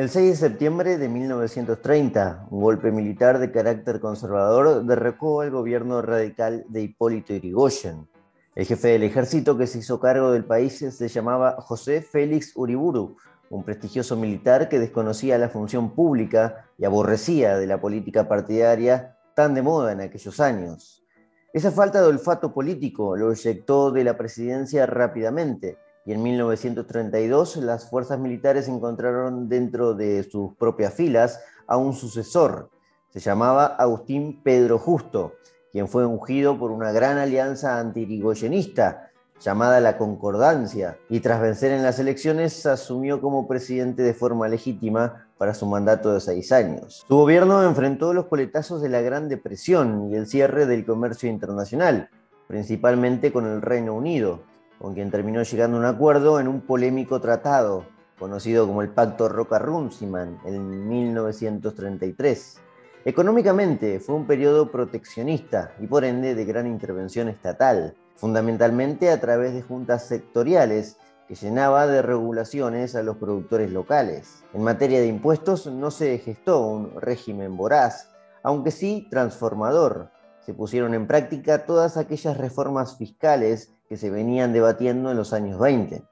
El 6 de septiembre de 1930, un golpe militar de carácter conservador derrocó al gobierno radical de Hipólito Yrigoyen. El jefe del ejército que se hizo cargo del país se llamaba José Félix Uriburu, un prestigioso militar que desconocía la función pública y aborrecía de la política partidaria tan de moda en aquellos años. Esa falta de olfato político lo eyectó de la presidencia rápidamente y en 1932 las fuerzas militares encontraron dentro de sus propias filas a un sucesor. Se llamaba Agustín Pedro Justo, quien fue ungido por una gran alianza antirigoyenista llamada la Concordancia, y tras vencer en las elecciones asumió como presidente de forma legítima para su mandato de seis años. Su gobierno enfrentó los coletazos de la Gran Depresión y el cierre del comercio internacional, principalmente con el Reino Unido, con quien terminó llegando a un acuerdo en un polémico tratado, conocido como el Pacto Roca-Runciman, en 1933. Económicamente fue un periodo proteccionista y por ende de gran intervención estatal, fundamentalmente a través de juntas sectoriales que llenaba de regulaciones a los productores locales. En materia de impuestos no se gestó un régimen voraz, aunque sí transformador. Se pusieron en práctica todas aquellas reformas fiscales que se venían debatiendo en los años 20.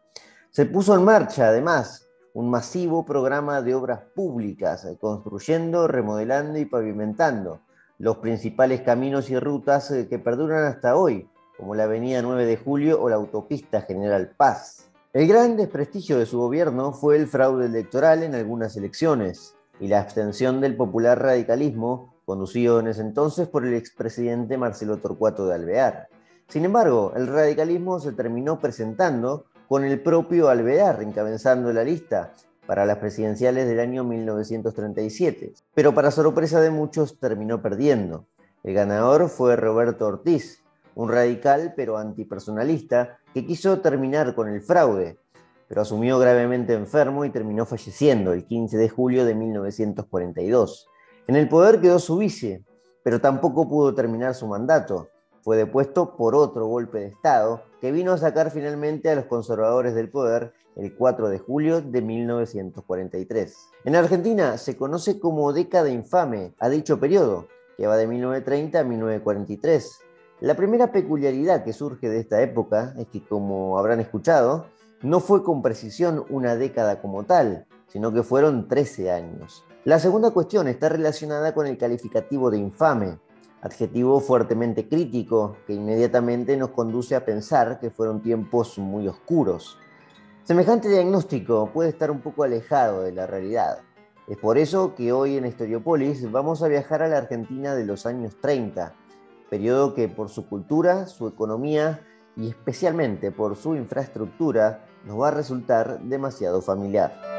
Se puso en marcha, además, un masivo programa de obras públicas, eh, construyendo, remodelando y pavimentando los principales caminos y rutas eh, que perduran hasta hoy, como la Avenida 9 de Julio o la Autopista General Paz. El gran desprestigio de su gobierno fue el fraude electoral en algunas elecciones y la abstención del popular radicalismo, conducido en ese entonces por el expresidente Marcelo Torcuato de Alvear. Sin embargo, el radicalismo se terminó presentando con el propio Alvear encabezando la lista para las presidenciales del año 1937, pero para sorpresa de muchos terminó perdiendo. El ganador fue Roberto Ortiz, un radical pero antipersonalista que quiso terminar con el fraude, pero asumió gravemente enfermo y terminó falleciendo el 15 de julio de 1942. En el poder quedó su vice, pero tampoco pudo terminar su mandato, fue depuesto por otro golpe de Estado que vino a sacar finalmente a los conservadores del poder el 4 de julio de 1943. En Argentina se conoce como década infame a dicho periodo, que va de 1930 a 1943. La primera peculiaridad que surge de esta época es que, como habrán escuchado, no fue con precisión una década como tal, sino que fueron 13 años. La segunda cuestión está relacionada con el calificativo de infame, adjetivo fuertemente crítico que inmediatamente nos conduce a pensar que fueron tiempos muy oscuros. Semejante diagnóstico puede estar un poco alejado de la realidad. Es por eso que hoy en Historiopolis vamos a viajar a la Argentina de los años 30, periodo que por su cultura, su economía y especialmente por su infraestructura nos va a resultar demasiado familiar.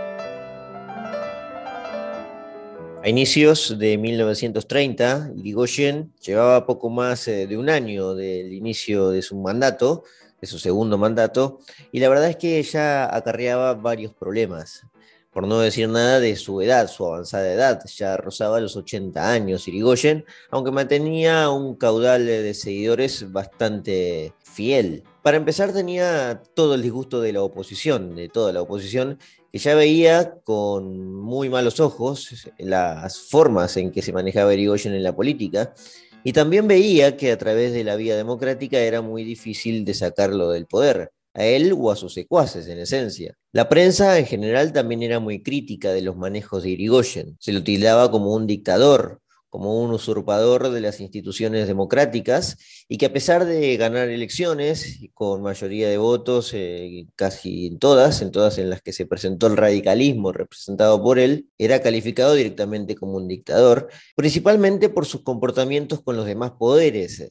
A inicios de 1930, Irigoyen llevaba poco más eh, de un año del inicio de su mandato, de su segundo mandato, y la verdad es que ya acarreaba varios problemas. Por no decir nada de su edad, su avanzada edad, ya rozaba los 80 años Irigoyen, aunque mantenía un caudal de seguidores bastante fiel. Para empezar tenía todo el disgusto de la oposición, de toda la oposición, que ya veía con muy malos ojos las formas en que se manejaba Irigoyen en la política y también veía que a través de la vía democrática era muy difícil de sacarlo del poder, a él o a sus secuaces en esencia. La prensa en general también era muy crítica de los manejos de Irigoyen, se lo tildaba como un dictador, como un usurpador de las instituciones democráticas y que a pesar de ganar elecciones con mayoría de votos, eh, casi en todas, en todas en las que se presentó el radicalismo representado por él, era calificado directamente como un dictador, principalmente por sus comportamientos con los demás poderes.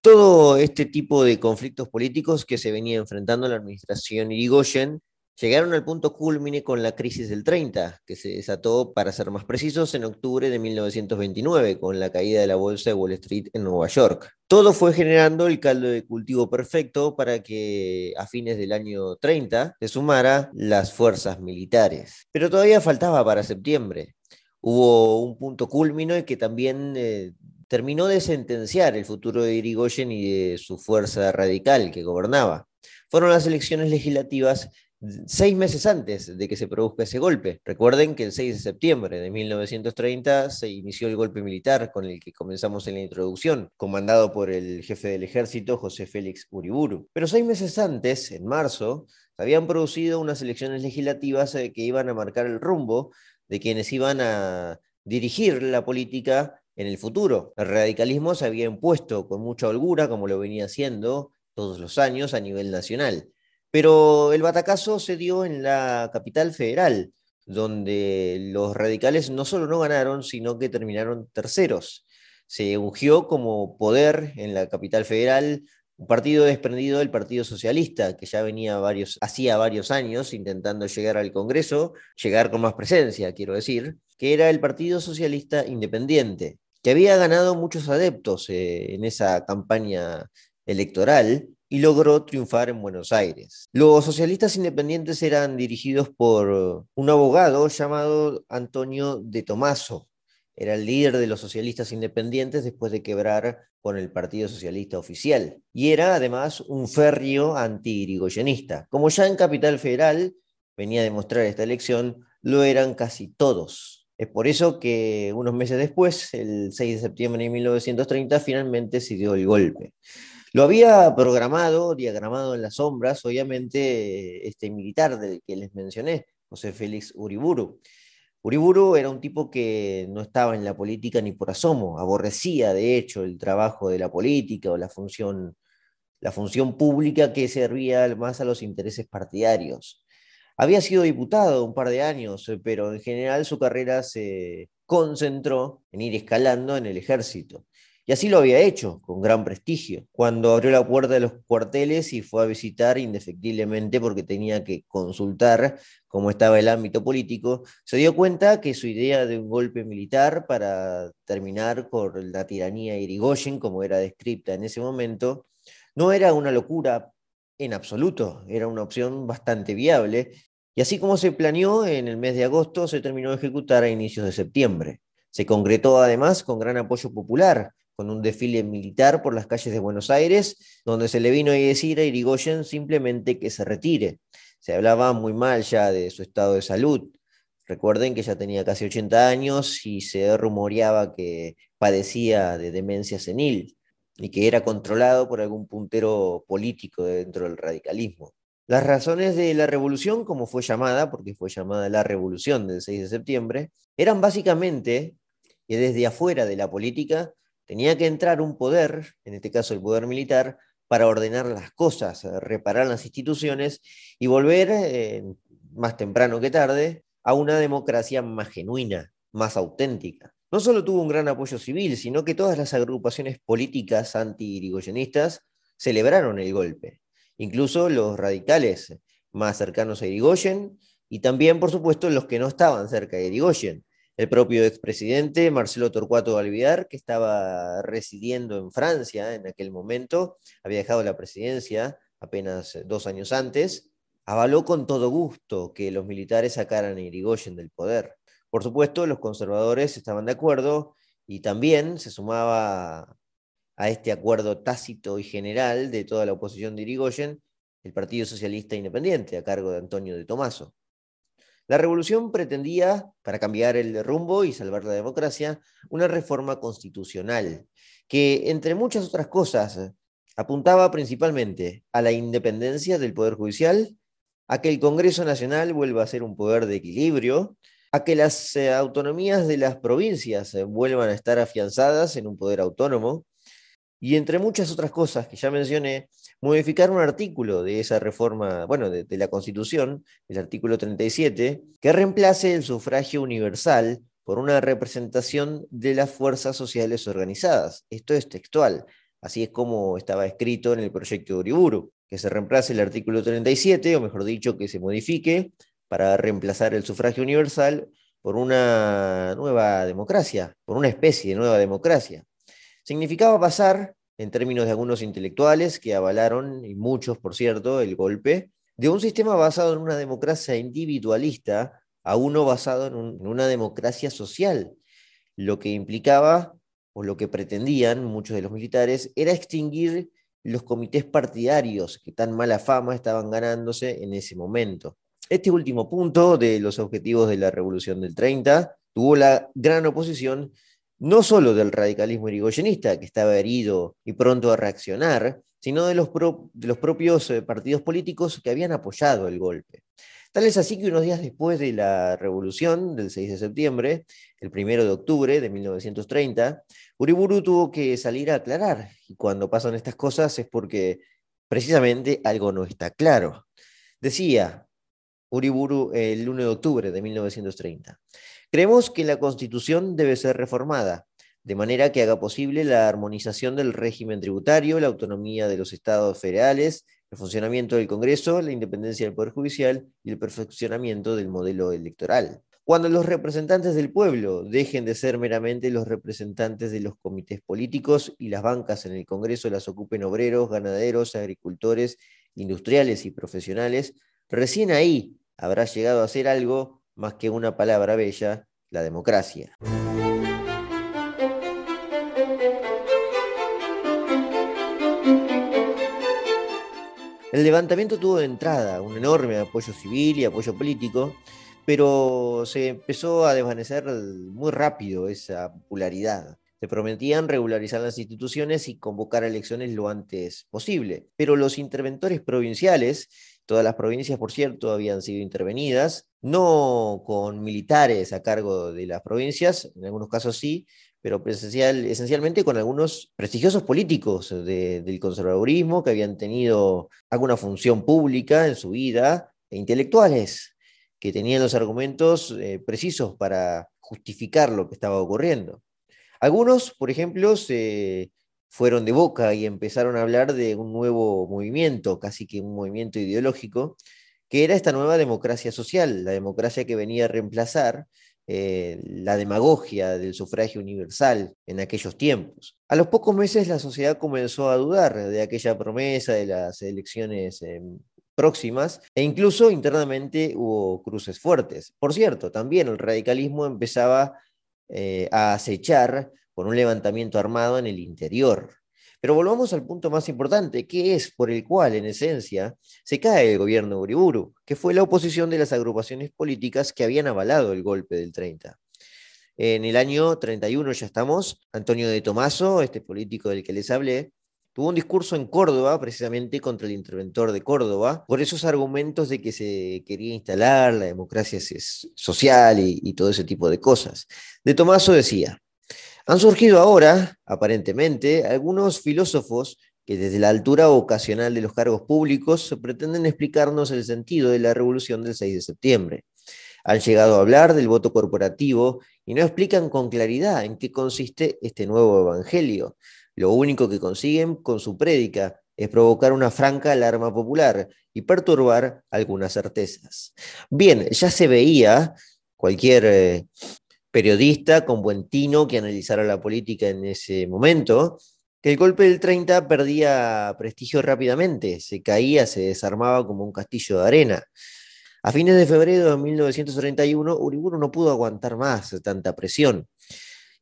Todo este tipo de conflictos políticos que se venía enfrentando la administración Irigoyen Llegaron al punto culmine con la crisis del 30, que se desató, para ser más precisos, en octubre de 1929, con la caída de la bolsa de Wall Street en Nueva York. Todo fue generando el caldo de cultivo perfecto para que a fines del año 30 se sumara las fuerzas militares. Pero todavía faltaba para septiembre. Hubo un punto culmine que también eh, terminó de sentenciar el futuro de Irigoyen y de su fuerza radical que gobernaba fueron las elecciones legislativas seis meses antes de que se produzca ese golpe. Recuerden que el 6 de septiembre de 1930 se inició el golpe militar con el que comenzamos en la introducción, comandado por el jefe del ejército, José Félix Uriburu. Pero seis meses antes, en marzo, habían producido unas elecciones legislativas eh, que iban a marcar el rumbo de quienes iban a dirigir la política en el futuro. El radicalismo se había impuesto con mucha holgura, como lo venía haciendo todos los años a nivel nacional. Pero el batacazo se dio en la capital federal, donde los radicales no solo no ganaron, sino que terminaron terceros. Se ungió como poder en la capital federal un partido desprendido del Partido Socialista, que ya venía varios, hacía varios años intentando llegar al Congreso, llegar con más presencia, quiero decir, que era el Partido Socialista Independiente, que había ganado muchos adeptos eh, en esa campaña electoral y logró triunfar en Buenos Aires. Los socialistas independientes eran dirigidos por un abogado llamado Antonio de Tomaso. Era el líder de los socialistas independientes después de quebrar con el Partido Socialista Oficial. Y era además un férreo anti-irigoyenista. Como ya en Capital Federal venía a demostrar esta elección, lo eran casi todos. Es por eso que unos meses después, el 6 de septiembre de 1930, finalmente se dio el golpe. Lo había programado, diagramado en las sombras, obviamente, este militar del que les mencioné, José Félix Uriburu. Uriburu era un tipo que no estaba en la política ni por asomo, aborrecía de hecho el trabajo de la política o la función, la función pública que servía más a los intereses partidarios. Había sido diputado un par de años, pero en general su carrera se concentró en ir escalando en el ejército. Y así lo había hecho, con gran prestigio, cuando abrió la puerta de los cuarteles y fue a visitar indefectiblemente porque tenía que consultar cómo estaba el ámbito político, se dio cuenta que su idea de un golpe militar para terminar con la tiranía Irigoyen, como era descrita en ese momento, no era una locura en absoluto, era una opción bastante viable, y así como se planeó, en el mes de agosto se terminó de ejecutar a inicios de septiembre. Se concretó además con gran apoyo popular, con un desfile militar por las calles de Buenos Aires, donde se le vino a decir a Irigoyen simplemente que se retire. Se hablaba muy mal ya de su estado de salud. Recuerden que ya tenía casi 80 años y se rumoreaba que padecía de demencia senil y que era controlado por algún puntero político dentro del radicalismo. Las razones de la revolución, como fue llamada, porque fue llamada la revolución del 6 de septiembre, eran básicamente que desde afuera de la política Tenía que entrar un poder, en este caso el poder militar, para ordenar las cosas, eh, reparar las instituciones y volver, eh, más temprano que tarde, a una democracia más genuina, más auténtica. No solo tuvo un gran apoyo civil, sino que todas las agrupaciones políticas anti-irigoyenistas celebraron el golpe, incluso los radicales más cercanos a Irigoyen y también, por supuesto, los que no estaban cerca de Irigoyen, el propio expresidente Marcelo Torcuato Alviar, que estaba residiendo en Francia en aquel momento, había dejado la presidencia apenas dos años antes, avaló con todo gusto que los militares sacaran a Irigoyen del poder. Por supuesto, los conservadores estaban de acuerdo y también se sumaba a este acuerdo tácito y general de toda la oposición de Irigoyen el Partido Socialista Independiente, a cargo de Antonio de Tomaso. La revolución pretendía, para cambiar el rumbo y salvar la democracia, una reforma constitucional que, entre muchas otras cosas, apuntaba principalmente a la independencia del Poder Judicial, a que el Congreso Nacional vuelva a ser un poder de equilibrio, a que las eh, autonomías de las provincias eh, vuelvan a estar afianzadas en un poder autónomo, y entre muchas otras cosas que ya mencioné, modificar un artículo de esa reforma, bueno, de, la Constitución, el artículo 37, que reemplace el sufragio universal por una representación de las fuerzas sociales organizadas. Esto es textual. Así es como estaba escrito en el proyecto de Uriburu, que se reemplace el artículo 37, o mejor dicho, que se modifique para reemplazar el sufragio universal por una nueva democracia, por una especie de nueva democracia. Significaba pasar en términos de algunos intelectuales que avalaron, y muchos por cierto, el golpe, de un sistema basado en una democracia individualista a uno basado en, una democracia social, lo que implicaba o lo que pretendían muchos de los militares era extinguir los comités partidarios que tan mala fama estaban ganándose en ese momento. Este último punto de los objetivos de la Revolución del 30 tuvo la gran oposición no solo del radicalismo irigoyenista, que estaba herido y pronto a reaccionar, sino de los, de los propios eh, partidos políticos que habían apoyado el golpe. Tal es así que unos días después de la revolución del 6 de septiembre, el 1 de octubre de 1930, Uriburu tuvo que salir a aclarar. Y cuando pasan estas cosas es porque precisamente algo no está claro. Decía Uriburu el 1 de octubre de 1930. Creemos que la Constitución debe ser reformada, de manera que haga posible la armonización del régimen tributario, la autonomía de los estados federales, el funcionamiento del Congreso, la independencia del Poder Judicial y el perfeccionamiento del modelo electoral. Cuando los representantes del pueblo dejen de ser meramente los representantes de los comités políticos y las bancas en el Congreso las ocupen obreros, ganaderos, agricultores, industriales y profesionales, recién ahí habrá llegado a ser algo más que una palabra bella, la democracia. El levantamiento tuvo de entrada un enorme apoyo civil y apoyo político, pero se empezó a desvanecer muy rápido esa popularidad. Se prometían regularizar las instituciones y convocar elecciones lo antes posible, pero los interventores provinciales, todas las provincias, por cierto, habían sido intervenidas, no con militares a cargo de las provincias, en algunos casos sí, pero esencialmente con algunos prestigiosos políticos del conservadurismo que habían tenido alguna función pública en su vida, e intelectuales que tenían los argumentos eh, precisos para justificar lo que estaba ocurriendo. Algunos, por ejemplo, se fueron de boca y empezaron a hablar de un nuevo movimiento, casi que un movimiento ideológico, que era esta nueva democracia social, la democracia que venía a reemplazar eh, la demagogia del sufragio universal en aquellos tiempos. A los pocos meses la sociedad comenzó a dudar de aquella promesa de las elecciones em, próximas e incluso internamente hubo cruces fuertes. Por cierto, también el radicalismo empezaba eh, a acechar con un levantamiento armado en el interior. Pero volvamos al punto más importante, que es por el cual, en esencia, se cae el gobierno de Uriburu, que fue la oposición de las agrupaciones políticas que habían avalado el golpe del 30. En el año 31 ya estamos, Antonio de Tomaso, este político del que les hablé, tuvo un discurso en Córdoba, precisamente contra el interventor de Córdoba, por esos argumentos de que se quería instalar la democracia social y, y todo ese tipo de cosas. De Tomaso decía, han surgido ahora, aparentemente, algunos filósofos que desde la altura ocasional de los cargos públicos pretenden explicarnos el sentido de la revolución del 6 de septiembre. Han llegado a hablar del voto corporativo y no explican con claridad en qué consiste este nuevo evangelio. Lo único que consiguen con su prédica es provocar una franca alarma popular y perturbar algunas certezas. Bien, ya se veía cualquier eh, periodista con buen tino que analizara la política en ese momento, que el golpe del 30 perdía prestigio rápidamente, se caía, se desarmaba como un castillo de arena. A fines de febrero de 1931, Uriburu no pudo aguantar más tanta presión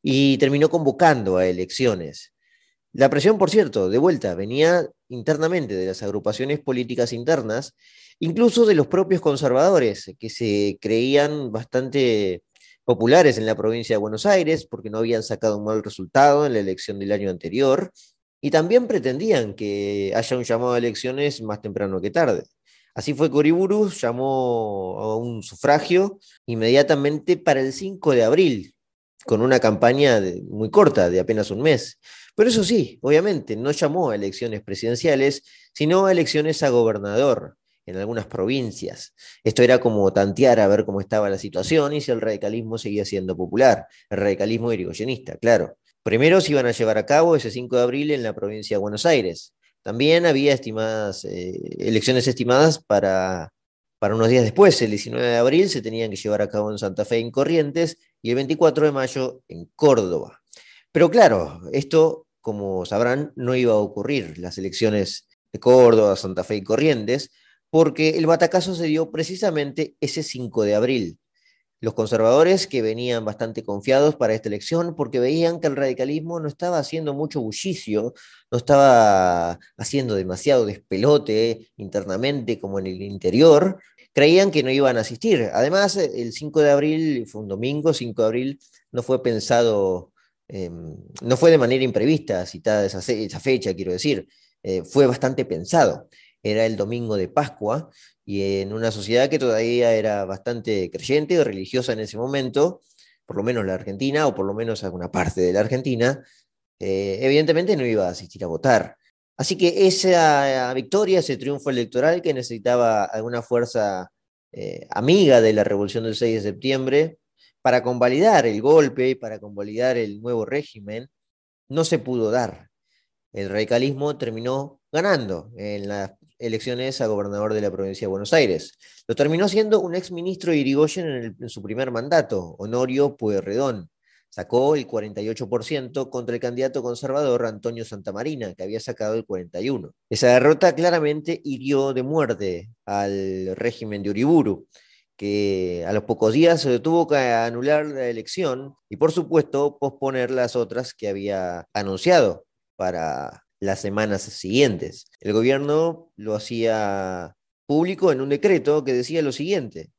y terminó convocando a elecciones. La presión, por cierto, de vuelta, venía internamente de las agrupaciones políticas internas, incluso de los propios conservadores, que se creían bastante populares en la provincia de Buenos Aires porque no habían sacado un mal resultado en la elección del año anterior y también pretendían que haya un llamado a elecciones más temprano que tarde. Así fue que Uriburu llamó a un sufragio inmediatamente para el 5 de abril, con una campaña muy corta, de apenas un mes. Pero eso sí, obviamente, no llamó a elecciones presidenciales, sino a elecciones a gobernador, en algunas provincias. Esto era como tantear a ver cómo estaba la situación y si el radicalismo seguía siendo popular, el radicalismo irigoyenista, claro. Primero se iban a llevar a cabo ese 5 de abril en la provincia de Buenos Aires. También había estimadas, eh, elecciones estimadas para, para unos días después, el 19 de abril se tenían que llevar a cabo en Santa Fe, en Corrientes, y el 24 de mayo en Córdoba. Pero claro, esto, como sabrán, no iba a ocurrir. Las elecciones de Córdoba, Santa Fe y Corrientes porque el batacazo se dio precisamente ese 5 de abril. Los conservadores que venían bastante confiados para esta elección porque veían que el radicalismo no estaba haciendo mucho bullicio, no estaba haciendo demasiado despelote internamente como en el interior, creían que no iban a asistir. Además, el 5 de abril, fue un domingo, 5 de abril, no fue pensado, em, no fue de manera imprevista citada esa, fecha, quiero decir, eh, fue bastante pensado. Era el domingo de Pascua y en una sociedad que todavía era bastante creyente o religiosa en ese momento, por lo menos la Argentina, o por lo menos alguna parte de la Argentina, eh, evidentemente no iba a asistir a votar. Así que esa victoria, ese triunfo electoral que necesitaba alguna fuerza eh, amiga de la revolución del 6 de septiembre para convalidar el golpe, y para convalidar el nuevo régimen, no se pudo dar. El radicalismo terminó ganando en las elecciones a gobernador de la provincia de Buenos Aires. Lo terminó siendo un ex ministro de Irigoyen en, en su primer mandato, Honorio Pueyrredón sacó el 48% contra el candidato conservador Antonio Santamarina, que había sacado el 41%. Esa derrota claramente hirió de muerte al régimen de Uriburu, que a los pocos días se tuvo que anular la elección y por supuesto posponer las otras que había anunciado para las semanas siguientes. El gobierno lo hacía público en un decreto que decía lo siguiente,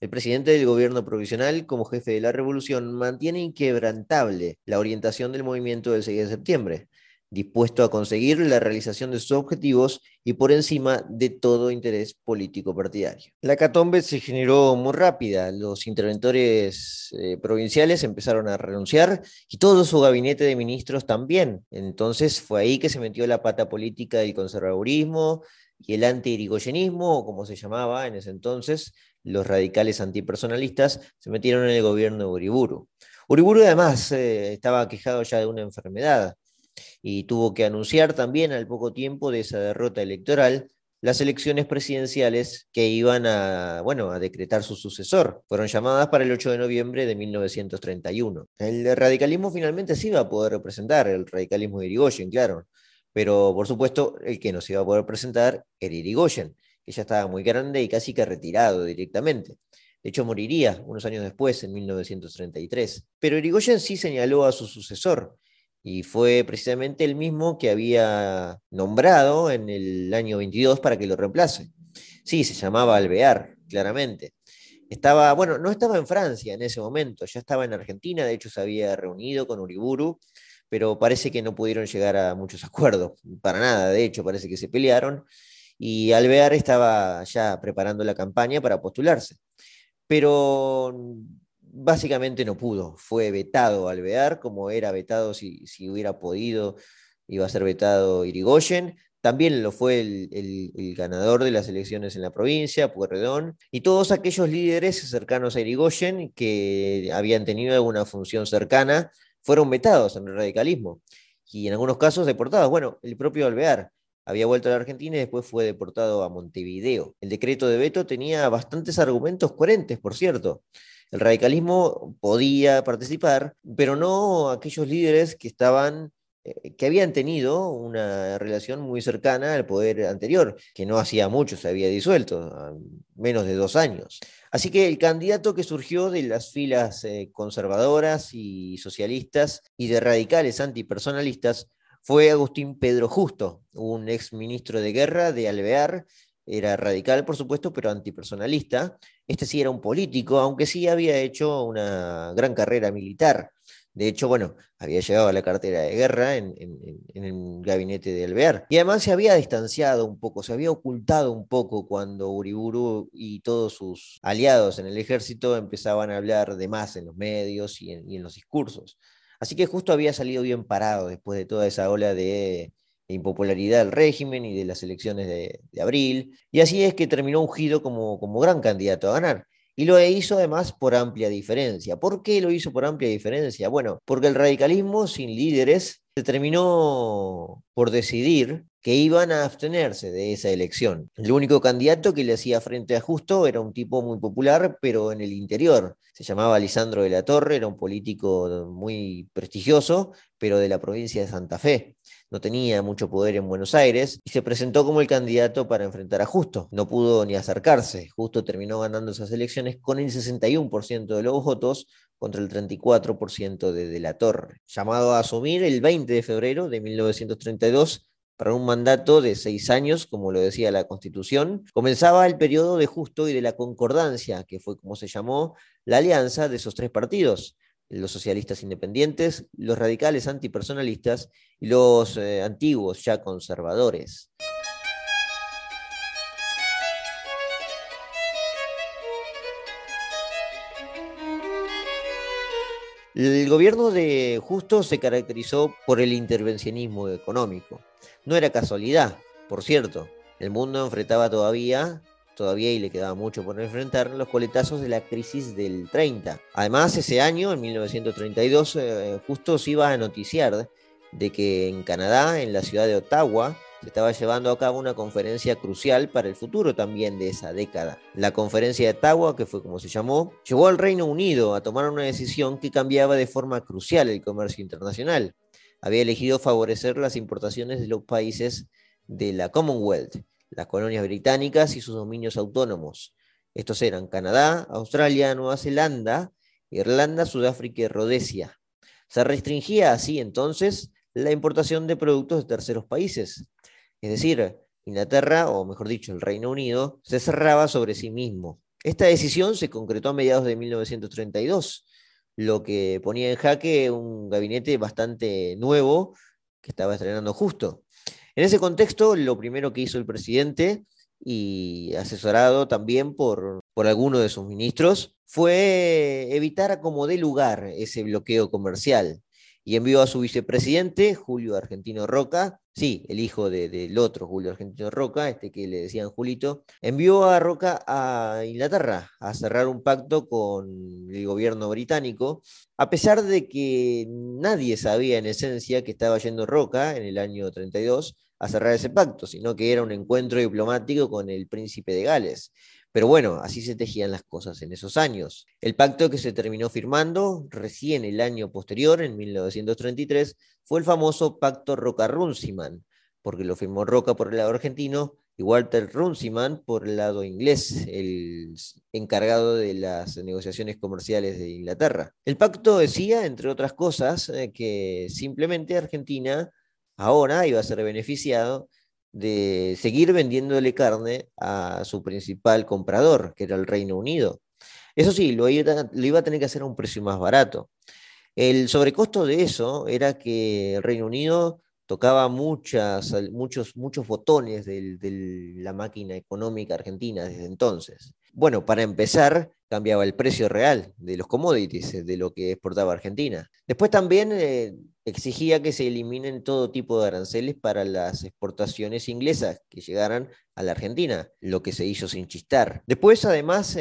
el presidente del gobierno provisional, como jefe de la revolución, mantiene inquebrantable la orientación del movimiento del 6 de septiembre, dispuesto a conseguir la realización de sus objetivos y por encima de todo interés político partidario. La catombe se generó muy rápida, los interventores eh, provinciales empezaron a renunciar y todo su gabinete de ministros también. Entonces fue ahí que se metió la pata política del conservadurismo y el anti-irigoyenismo, como se llamaba en ese entonces, los radicales antipersonalistas se metieron en el gobierno de Uriburu. Uriburu además eh, estaba quejado ya de una enfermedad y tuvo que anunciar también al poco tiempo de esa derrota electoral las elecciones presidenciales que iban a, bueno, a decretar su sucesor. Fueron llamadas para el 8 de noviembre de 1931. El radicalismo finalmente sí iba a poder representar, el radicalismo de Irigoyen, claro, pero por supuesto el que no se iba a poder presentar era Irigoyen que ya estaba muy grande y casi que retirado directamente. De hecho, moriría unos años después, en 1933. Pero Irigoyen sí señaló a su sucesor, y fue precisamente el mismo que había nombrado en el año 22 para que lo reemplace. Sí, se llamaba Alvear, claramente. Estaba, bueno, no estaba en Francia en ese momento, ya estaba en Argentina, de hecho se había reunido con Uriburu, pero parece que no pudieron llegar a muchos acuerdos, para nada, de hecho parece que se pelearon y Alvear estaba ya preparando la campaña para postularse. Pero básicamente no pudo, fue vetado Alvear, como era vetado si, hubiera podido, iba a ser vetado Irigoyen, también lo fue el, ganador de las elecciones en la provincia, Puerredón, y todos aquellos líderes cercanos a Irigoyen que habían tenido alguna función cercana fueron vetados en el radicalismo y en algunos casos deportados. Bueno, el propio Alvear había vuelto a la Argentina y después fue deportado a Montevideo. El decreto de veto tenía bastantes argumentos coherentes, por cierto. El radicalismo podía participar, pero no aquellos líderes que estaban eh, que habían tenido una relación muy cercana al poder anterior, que no hacía mucho, se había disuelto, menos de dos años. Así que el candidato que surgió de las filas eh, conservadoras y socialistas y de radicales antipersonalistas fue Agustín Pedro Justo, un ex ministro de guerra de Alvear, era radical, por supuesto, pero antipersonalista. Este sí era un político, aunque sí había hecho una gran carrera militar. De hecho, bueno, había llegado a la cartera de guerra en, el gabinete de Alvear. Y además se había distanciado un poco, se había ocultado un poco cuando Uriburu y todos sus aliados en el ejército empezaban a hablar de más en los medios y en los discursos. Así que justo había salido bien parado después de toda esa ola de impopularidad del régimen y de las elecciones de, abril. Y así es que terminó ungido como, como gran candidato a ganar. Y lo hizo además por amplia diferencia. ¿Por qué lo hizo por amplia diferencia? Bueno, porque el radicalismo sin líderes se terminó por decidir que iban a abstenerse de esa elección. El único candidato que le hacía frente a Justo era un tipo muy popular, pero en el interior. Se llamaba Lisandro de la Torre, era un político muy prestigioso, pero de la provincia de Santa Fe. No tenía mucho poder en Buenos Aires y se presentó como el candidato para enfrentar a Justo. No pudo ni acercarse. Justo terminó ganando esas elecciones con el 61% de los votos contra el 34% de De la Torre. Llamado a asumir el 20 de febrero de 1932 para un mandato de seis años, como lo decía la Constitución, comenzaba el periodo de justo y de la concordancia, que fue como se llamó la alianza de esos tres partidos, los socialistas independientes, los radicales antipersonalistas y los eh, antiguos ya conservadores. El gobierno de Justo se caracterizó por el intervencionismo económico. No era casualidad, por cierto. El mundo enfrentaba todavía, todavía y le quedaba mucho por enfrentar, los coletazos de la crisis del 30. Además, ese año, en 1932, eh, justo se iba a noticiar de que en Canadá, en la ciudad de Ottawa, se estaba llevando a cabo una conferencia crucial para el futuro también de esa década. La conferencia de Ottawa, que fue como se llamó, llevó al Reino Unido a tomar una decisión que cambiaba de forma crucial el comercio internacional había elegido favorecer las importaciones de los países de la Commonwealth, las colonias británicas y sus dominios autónomos. Estos eran Canadá, Australia, Nueva Zelanda, Irlanda, Sudáfrica y Rhodesia. Se restringía así entonces la importación de productos de terceros países. Es decir, Inglaterra, o mejor dicho, el Reino Unido, se cerraba sobre sí mismo. Esta decisión se concretó a mediados de 1932 lo que ponía en jaque un gabinete bastante nuevo que estaba estrenando justo. En ese contexto, lo primero que hizo el presidente, y asesorado también por, por alguno de sus ministros, fue evitar como dé lugar ese bloqueo comercial y envió a su vicepresidente, Julio Argentino Roca, sí, el hijo del otro Julio Argentino Roca, este que le decían Julito, envió a Roca a Inglaterra a cerrar un pacto con el gobierno británico, a pesar de que nadie sabía en esencia que estaba yendo Roca en el año 32 a cerrar ese pacto, sino que era un encuentro diplomático con el príncipe de Gales. Pero bueno, así se tejían las cosas en esos años. El pacto que se terminó firmando recién el año posterior, en 1933, fue el famoso Pacto Roca-Runciman, porque lo firmó Roca por el lado argentino y Walter Runciman por el lado inglés, el encargado de las negociaciones comerciales de Inglaterra. El pacto decía, entre otras cosas, eh, que simplemente Argentina ahora iba a ser beneficiado de seguir vendiéndole carne a su principal comprador, que era el Reino Unido. Eso sí, lo iba, a tener que hacer a un precio más barato. El sobrecosto de eso era que el Reino Unido tocaba muchas, muchos, muchos botones de la máquina económica argentina desde entonces. Bueno, para empezar, cambiaba el precio real de los commodities, de lo que exportaba Argentina. Después también eh, exigía que se eliminen todo tipo de aranceles para las exportaciones inglesas que llegaran a la Argentina, lo que se hizo sin chistar. Después, además,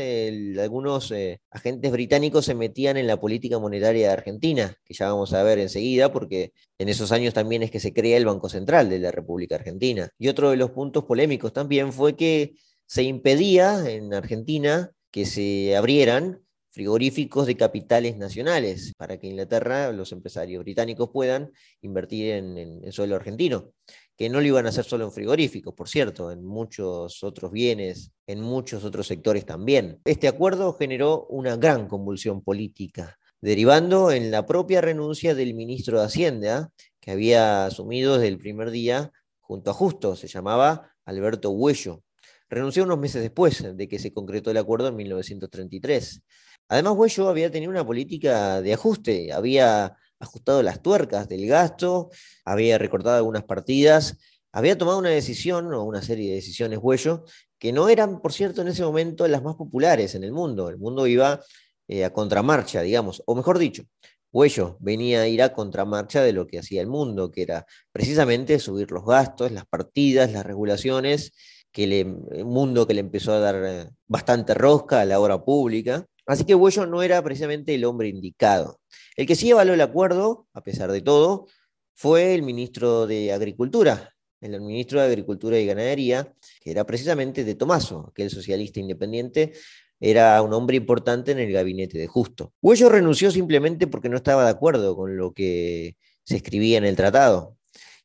algunos eh, agentes británicos se metían en la política monetaria de Argentina, que ya vamos a ver enseguida, porque en esos años también es que se crea el Banco Central de la República Argentina. Y otro de los puntos polémicos también fue que se impedía en Argentina que se abrieran frigoríficos de capitales nacionales para que Inglaterra, los empresarios británicos puedan invertir en, en, suelo argentino, que no lo iban a hacer solo en frigoríficos, por cierto, en muchos otros bienes, en muchos otros sectores también. Este acuerdo generó una gran convulsión política, derivando en la propia renuncia del ministro de Hacienda, que había asumido desde el primer día junto a Justo, se llamaba Alberto Huello. Renunció unos meses después de que se concretó el acuerdo en 1933. Además, Huello había tenido una política de ajuste, había ajustado las tuercas del gasto, había recortado algunas partidas, había tomado una decisión o una serie de decisiones Huello que no eran, por cierto, en ese momento las más populares en el mundo. El mundo iba eh, a contramarcha, digamos, o mejor dicho, Huello venía a ir a contramarcha de lo que hacía el mundo, que era precisamente subir los gastos, las partidas, las regulaciones, que le, el mundo que le empezó a dar eh, bastante rosca a la obra pública. Así que Huello no era precisamente el hombre indicado. El que sí avaló el acuerdo, a pesar de todo, fue el ministro de Agricultura, el ministro de Agricultura y Ganadería, que era precisamente de Tomaso, aquel socialista independiente, era un hombre importante en el gabinete de Justo. Huello renunció simplemente porque no estaba de acuerdo con lo que se escribía en el tratado.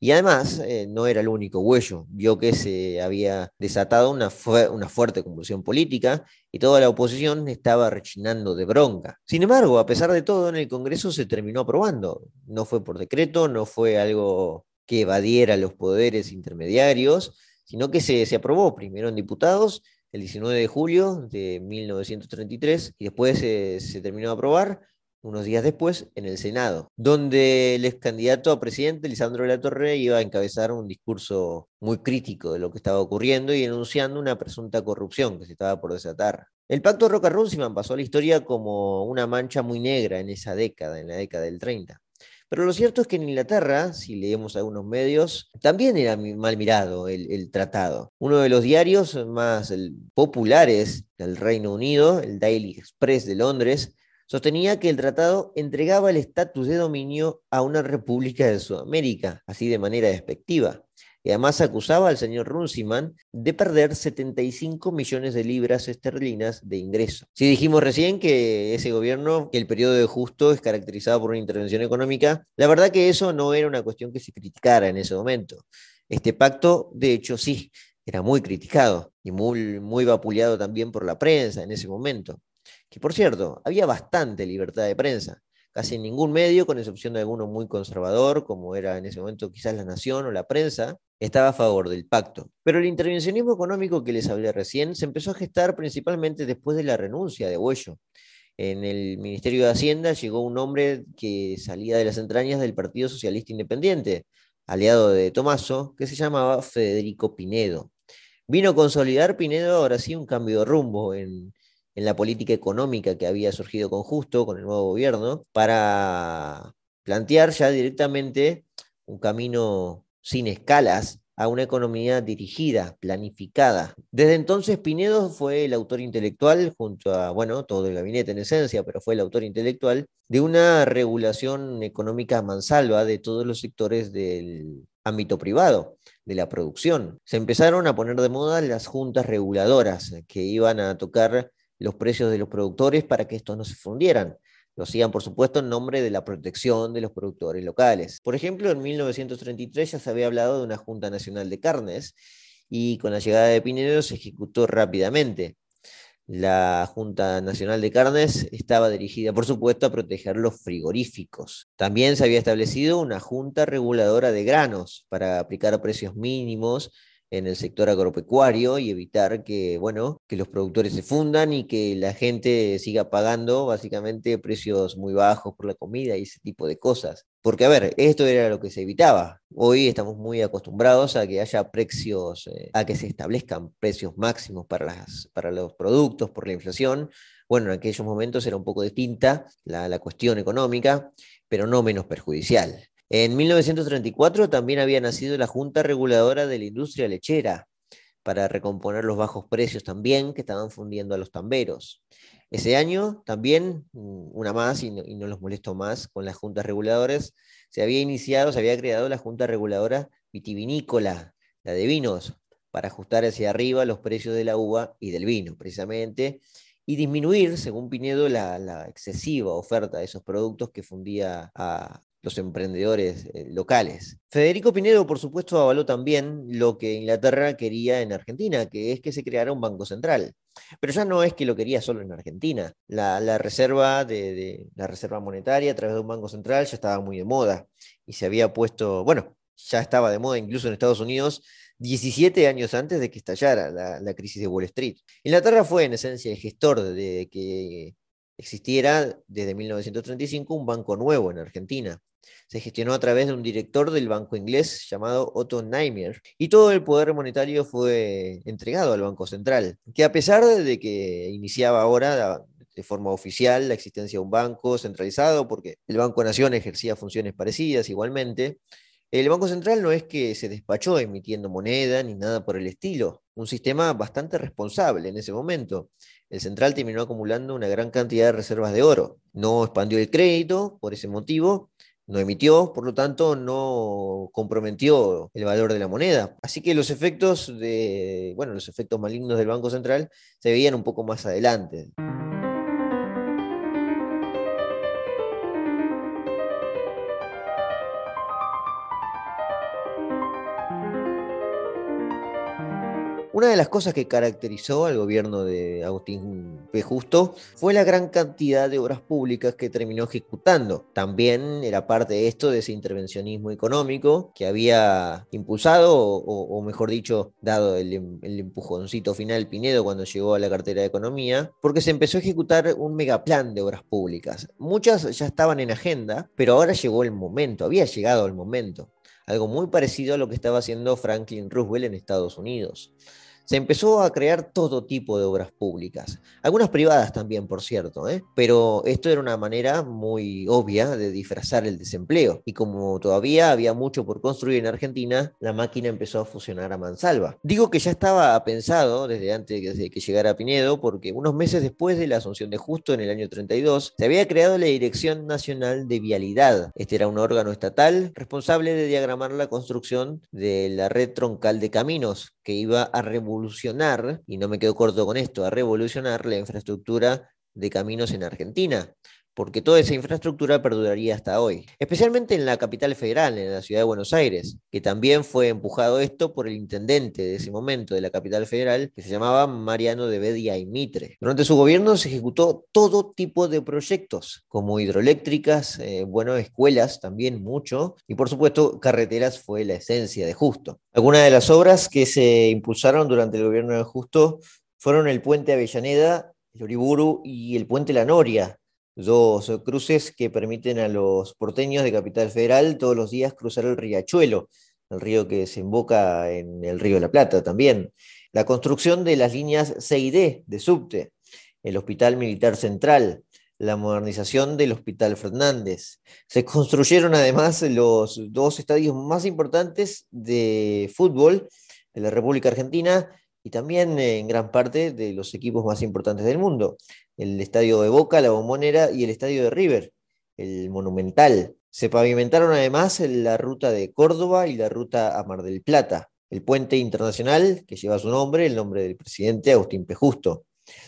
Y además, eh, no era el único huello, vio que se había desatado una, una fuerte convulsión política y toda la oposición estaba rechinando de bronca. Sin embargo, a pesar de todo, en el Congreso se terminó aprobando. No fue por decreto, no fue algo que evadiera los poderes intermediarios, sino que se, se aprobó primero en diputados el 19 de julio de 1933 y después se terminó de aprobar unos días después en el Senado, donde el ex candidato a presidente, Lisandro de la Torre, iba a encabezar un discurso muy crítico de lo que estaba ocurriendo y denunciando una presunta corrupción que se estaba por desatar. El pacto Roca-Runciman pasó a la historia como una mancha muy negra en esa década, en la década del 30. Pero lo cierto es que en Inglaterra, si leemos algunos medios, también era mal mirado el, el tratado. Uno de los diarios más populares del Reino Unido, el Daily Express de Londres, sostenía que el tratado entregaba el estatus de dominio a una república de Sudamérica, así de manera despectiva. Y además acusaba al señor Runciman de perder 75 millones de libras esterlinas de ingreso. Si dijimos recién que ese gobierno, que el periodo de Justo es caracterizado por una intervención económica, la verdad que eso no era una cuestión que se criticara en ese momento. Este pacto, de hecho, sí, era muy criticado y muy, muy vapuleado también por la prensa en ese momento que por cierto, había bastante libertad de prensa. Casi ningún medio, con excepción de alguno muy conservador, como era en ese momento quizás La Nación o la prensa, estaba a favor del pacto. Pero el intervencionismo económico que les hablé recién se empezó a gestar principalmente después de la renuncia de Huello. En el Ministerio de Hacienda llegó un hombre que salía de las entrañas del Partido Socialista Independiente, aliado de Tomaso, que se llamaba Federico Pinedo. Vino a consolidar Pinedo ahora sí un cambio de rumbo en, en la política económica que había surgido con Justo, con el nuevo gobierno, para plantear ya directamente un camino sin escalas a una economía dirigida, planificada. Desde entonces Pinedo fue el autor intelectual, junto a, bueno, todo el gabinete en esencia, pero fue el autor intelectual de una regulación económica mansalva de todos los sectores del ámbito privado, de la producción. Se empezaron a poner de moda las juntas reguladoras que iban a tocar los precios de los productores para que estos no se fundieran. Lo hacían, por supuesto, en nombre de la protección de los productores locales. Por ejemplo, en 1933 ya se había hablado de una Junta Nacional de Carnes y con la llegada de Pinedo se ejecutó rápidamente. La Junta Nacional de Carnes estaba dirigida, por supuesto, a proteger los frigoríficos. También se había establecido una Junta Reguladora de Granos para aplicar precios mínimos en el sector agropecuario y evitar que, bueno, que los productores se fundan y que la gente siga pagando básicamente precios muy bajos por la comida y ese tipo de cosas. Porque, a ver, esto era lo que se evitaba. Hoy estamos muy acostumbrados a que haya precios, eh, a que se establezcan precios máximos para, las, para los productos por la inflación. Bueno, en aquellos momentos era un poco distinta la, la cuestión económica, pero no menos perjudicial. En 1934 también había nacido la Junta Reguladora de la Industria Lechera para recomponer los bajos precios también que estaban fundiendo a los tamberos. Ese año también, mm, una más, y no, los molesto más, con las juntas reguladoras, se había iniciado, se había creado la Junta Reguladora Vitivinícola, la de vinos, para ajustar hacia arriba los precios de la uva y del vino, precisamente, y disminuir, según Pinedo, la, la excesiva oferta de esos productos que fundía a, los emprendedores eh, locales. Federico Pinedo, por supuesto, avaló también lo que Inglaterra quería en Argentina, que es que se creara un banco central. Pero ya no es que lo quería solo en Argentina. La, reserva de, la reserva monetaria a través de un banco central ya estaba muy de moda y se había puesto, bueno, ya estaba de moda incluso en Estados Unidos 17 años antes de que estallara la, la crisis de Wall Street. Inglaterra fue en esencia el gestor de que existiera desde 1935 un banco nuevo en Argentina. Se gestionó a través de un director del banco inglés llamado Otto Naimer, y todo el poder monetario fue entregado al Banco Central, que a pesar de que iniciaba ahora de forma oficial la existencia de un banco centralizado, porque el Banco Nación ejercía funciones parecidas igualmente, el Banco Central no es que se despachó emitiendo moneda ni nada por el estilo, un sistema bastante responsable en ese momento. El central terminó acumulando una gran cantidad de reservas de oro. No expandió el crédito por ese motivo, no emitió, por lo tanto no comprometió el valor de la moneda. Así que los efectos bueno, los efectos malignos del Banco Central se veían un poco más adelante. Una de las cosas que caracterizó al gobierno de Agustín P. Justo fue la gran cantidad de obras públicas que terminó ejecutando. También era parte de esto de ese intervencionismo económico que había impulsado, o, mejor dicho, dado el, el, empujoncito final Pinedo cuando llegó a la cartera de Economía, porque se empezó a ejecutar un megaplan de obras públicas. Muchas ya estaban en agenda, pero ahora llegó el momento, había llegado el momento algo muy parecido a lo que estaba haciendo Franklin Roosevelt en Estados Unidos se empezó a crear todo tipo de obras públicas, algunas privadas también, por cierto, ¿eh? pero esto era una manera muy obvia de disfrazar el desempleo. Y como todavía había mucho por construir en Argentina, la máquina empezó a funcionar a mansalva. Digo que ya estaba pensado desde antes de que llegara Pinedo, porque unos meses después de la asunción de Justo en el año 32, se había creado la Dirección Nacional de Vialidad. Este era un órgano estatal responsable de diagramar la construcción de la red troncal de caminos que iba a revolucionar, y no me quedo corto con esto, a revolucionar la infraestructura de caminos en Argentina porque toda esa infraestructura perduraría hasta hoy, especialmente en la capital federal, en la ciudad de Buenos Aires, que también fue empujado esto por el intendente de ese momento de la capital federal, que se llamaba Mariano de Bedia y Mitre. Durante su gobierno se ejecutó todo tipo de proyectos, como hidroeléctricas, eh, bueno, escuelas también mucho, y por supuesto carreteras fue la esencia de Justo. Algunas de las obras que se impulsaron durante el gobierno de Justo fueron el puente Avellaneda, el Uriburu y el puente La Noria, dos cruces que permiten a los porteños de Capital Federal todos los días cruzar el riachuelo, el río que se emboca en el río de la Plata también. La construcción de las líneas C y D de subte, el Hospital Militar Central, la modernización del Hospital Fernández. Se construyeron además los dos estadios más importantes de fútbol de la República Argentina y también en gran parte de los equipos más importantes del mundo el estadio de Boca, la Bombonera y el estadio de River, el Monumental. Se pavimentaron además la ruta de Córdoba y la ruta a Mar del Plata, el puente internacional que lleva su nombre, el nombre del presidente Agustín P. Justo.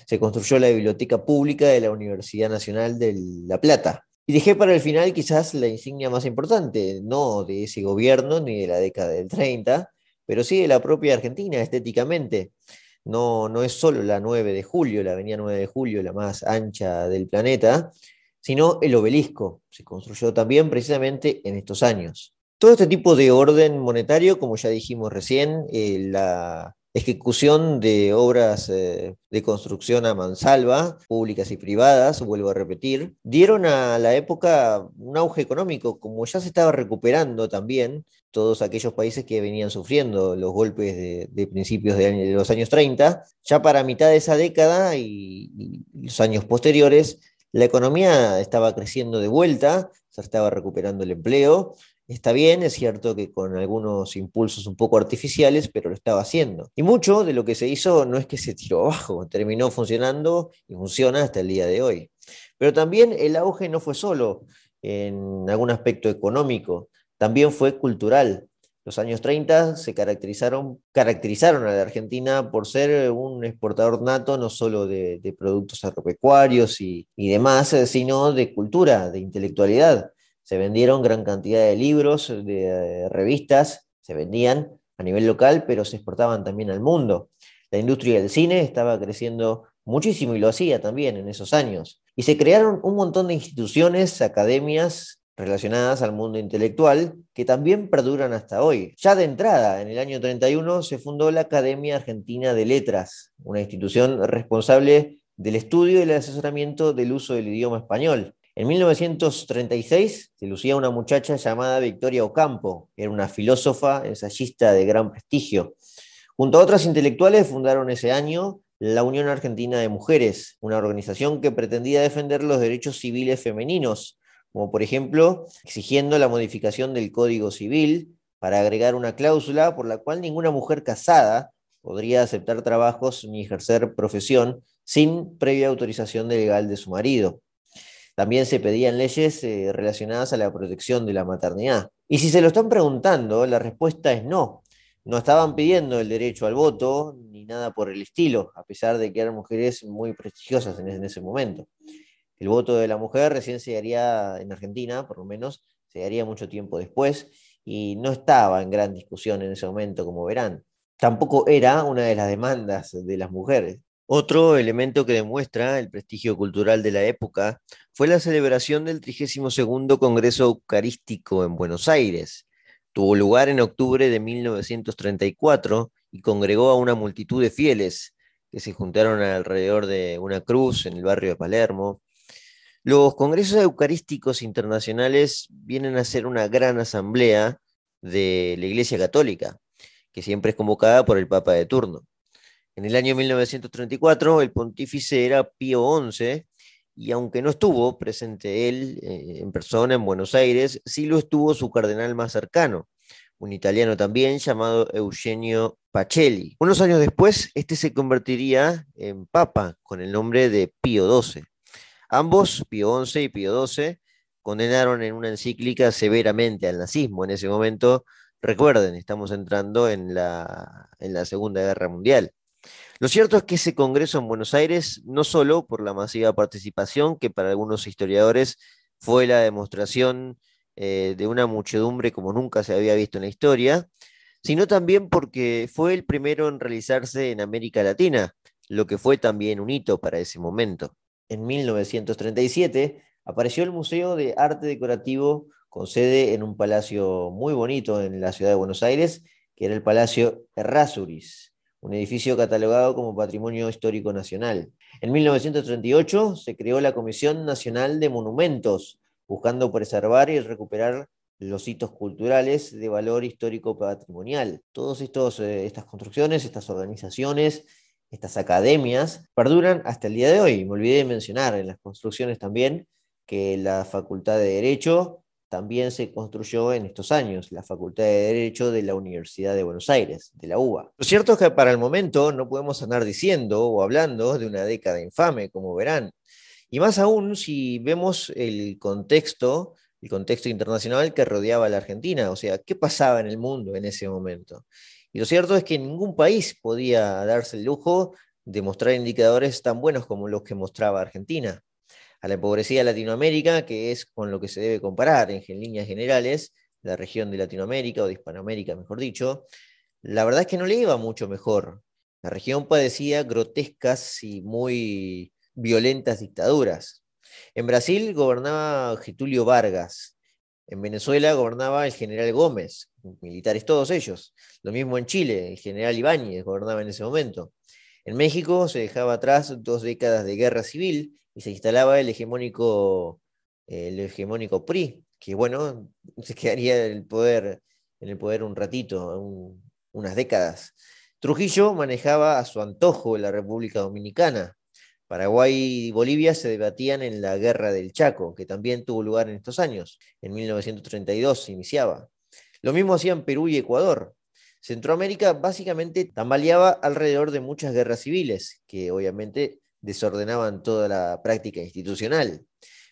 Se construyó la biblioteca pública de la Universidad Nacional de La Plata. Y dejé para el final quizás la insignia más importante, no de ese gobierno ni de la década del 30, pero sí de la propia Argentina estéticamente no, no es solo la 9 de julio, la avenida 9 de julio, la más ancha del planeta, sino el obelisco. Se construyó también precisamente en estos años. Todo este tipo de orden monetario, como ya dijimos recién, eh, la ejecución de obras eh, de construcción a mansalva, públicas y privadas, vuelvo a repetir, dieron a la época un auge económico, como ya se estaba recuperando también todos aquellos países que venían sufriendo los golpes de, principios de, los años 30, ya para mitad de esa década y, y los años posteriores, la economía estaba creciendo de vuelta, se estaba recuperando el empleo, Está bien, es cierto que con algunos impulsos un poco artificiales, pero lo estaba haciendo. Y mucho de lo que se hizo no es que se tiró abajo, terminó funcionando y funciona hasta el día de hoy. Pero también el auge no fue solo en algún aspecto económico, también fue cultural. Los años 30 se caracterizaron, caracterizaron a la Argentina por ser un exportador nato no solo de, productos agropecuarios y, y demás, sino de cultura, de intelectualidad se vendieron gran cantidad de libros, de, revistas, se vendían a nivel local, pero se exportaban también al mundo. La industria del cine estaba creciendo muchísimo y lo hacía también en esos años. Y se crearon un montón de instituciones, academias relacionadas al mundo intelectual que también perduran hasta hoy. Ya de entrada, en el año 31, se fundó la Academia Argentina de Letras, una institución responsable del estudio y el asesoramiento del uso del idioma español. En 1936 se lucía una muchacha llamada Victoria Ocampo, era una filósofa, ensayista de gran prestigio. Junto a otras intelectuales fundaron ese año la Unión Argentina de Mujeres, una organización que pretendía defender los derechos civiles femeninos, como por ejemplo exigiendo la modificación del Código Civil para agregar una cláusula por la cual ninguna mujer casada podría aceptar trabajos ni ejercer profesión sin previa autorización legal de su marido. También se pedían leyes eh, relacionadas a la protección de la maternidad. Y si se lo están preguntando, la respuesta es no. No estaban pidiendo el derecho al voto ni nada por el estilo, a pesar de que eran mujeres muy prestigiosas en ese momento. El voto de la mujer recién se haría en Argentina, por lo menos, se haría mucho tiempo después, y no estaba en gran discusión en ese momento, como verán. Tampoco era una de las demandas de las mujeres. Otro elemento que demuestra el prestigio cultural de la época fue la celebración del 32 Congreso Eucarístico en Buenos Aires. Tuvo lugar en octubre de 1934 y congregó a una multitud de fieles que se juntaron alrededor de una cruz en el barrio de Palermo. Los congresos eucarísticos internacionales vienen a ser una gran asamblea de la Iglesia Católica, que siempre es convocada por el Papa de turno. En el año 1934 el pontífice era Pío XI y aunque no estuvo presente él eh, en persona en Buenos Aires, sí lo estuvo su cardenal más cercano, un italiano también llamado Eugenio Pacelli. Unos años después, este se convertiría en papa con el nombre de Pío XII. Ambos, Pío XI y Pío XII, condenaron en una encíclica severamente al nazismo. En ese momento, recuerden, estamos entrando en la, en la Segunda Guerra Mundial. Lo cierto es que ese Congreso en Buenos Aires, no solo por la masiva participación, que para algunos historiadores fue la demostración eh, de una muchedumbre como nunca se había visto en la historia, sino también porque fue el primero en realizarse en América Latina, lo que fue también un hito para ese momento. En 1937 apareció el Museo de Arte Decorativo con sede en un palacio muy bonito en la ciudad de Buenos Aires, que era el Palacio Errázuriz un edificio catalogado como Patrimonio Histórico Nacional. En 1938 se creó la Comisión Nacional de Monumentos, buscando preservar y recuperar los hitos culturales de valor histórico patrimonial. Todas eh, estas construcciones, estas organizaciones, estas academias perduran hasta el día de hoy. Me olvidé de mencionar en las construcciones también que la Facultad de Derecho también se construyó en estos años, la Facultad de Derecho de la Universidad de Buenos Aires, de la UBA. Lo cierto es que para el momento no podemos andar diciendo o hablando de una década infame, como verán. Y más aún si vemos el contexto, el contexto internacional que rodeaba a la Argentina, o sea, qué pasaba en el mundo en ese momento. Y lo cierto es que ningún país podía darse el lujo de mostrar indicadores tan buenos como los que mostraba Argentina a la empobrecida Latinoamérica, que es con lo que se debe comparar en, líneas generales, la región de Latinoamérica o de Hispanoamérica, mejor dicho, la verdad es que no le iba mucho mejor. La región padecía grotescas y muy violentas dictaduras. En Brasil gobernaba Getulio Vargas. En Venezuela gobernaba el general Gómez, militares todos ellos. Lo mismo en Chile, el general Ibáñez gobernaba en ese momento. En México se dejaba atrás dos décadas de guerra civil y se instalaba el hegemónico, el hegemónico PRI, que bueno, se quedaría en el poder, en el poder un ratito, unas décadas. Trujillo manejaba a su antojo la República Dominicana. Paraguay y Bolivia se debatían en la Guerra del Chaco, que también tuvo lugar en estos años. En 1932 se iniciaba. Lo mismo hacían Perú y Ecuador. Centroamérica básicamente tambaleaba alrededor de muchas guerras civiles, que obviamente desordenaban toda la práctica institucional.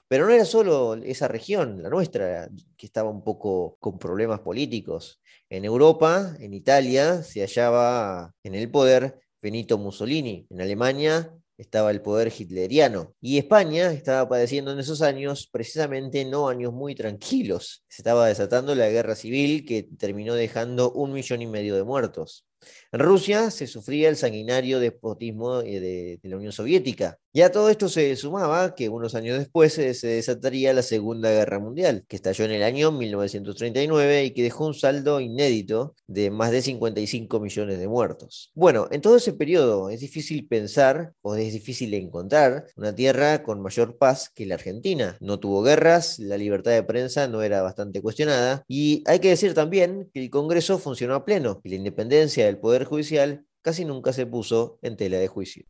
Pero no era solo esa región, la nuestra, que estaba un poco con problemas políticos. En Europa, en Italia, se hallaba en el poder Benito Mussolini. En Alemania estaba el poder hitleriano. Y España estaba padeciendo en esos años precisamente no años muy tranquilos. Se estaba desatando la guerra civil que terminó dejando un millón y medio de muertos. En Rusia se sufría el sanguinario despotismo eh, de, la Unión Soviética. Y a todo esto se sumaba que unos años después se, desataría la Segunda Guerra Mundial, que estalló en el año 1939 y que dejó un saldo inédito de más de 55 millones de muertos. Bueno, en todo ese periodo es difícil pensar o es difícil encontrar una tierra con mayor paz que la Argentina. No tuvo guerras, la libertad de prensa no era bastante cuestionada y hay que decir también que el Congreso funcionó a pleno y la independencia del Poder Judicial casi nunca se puso en tela de juicio.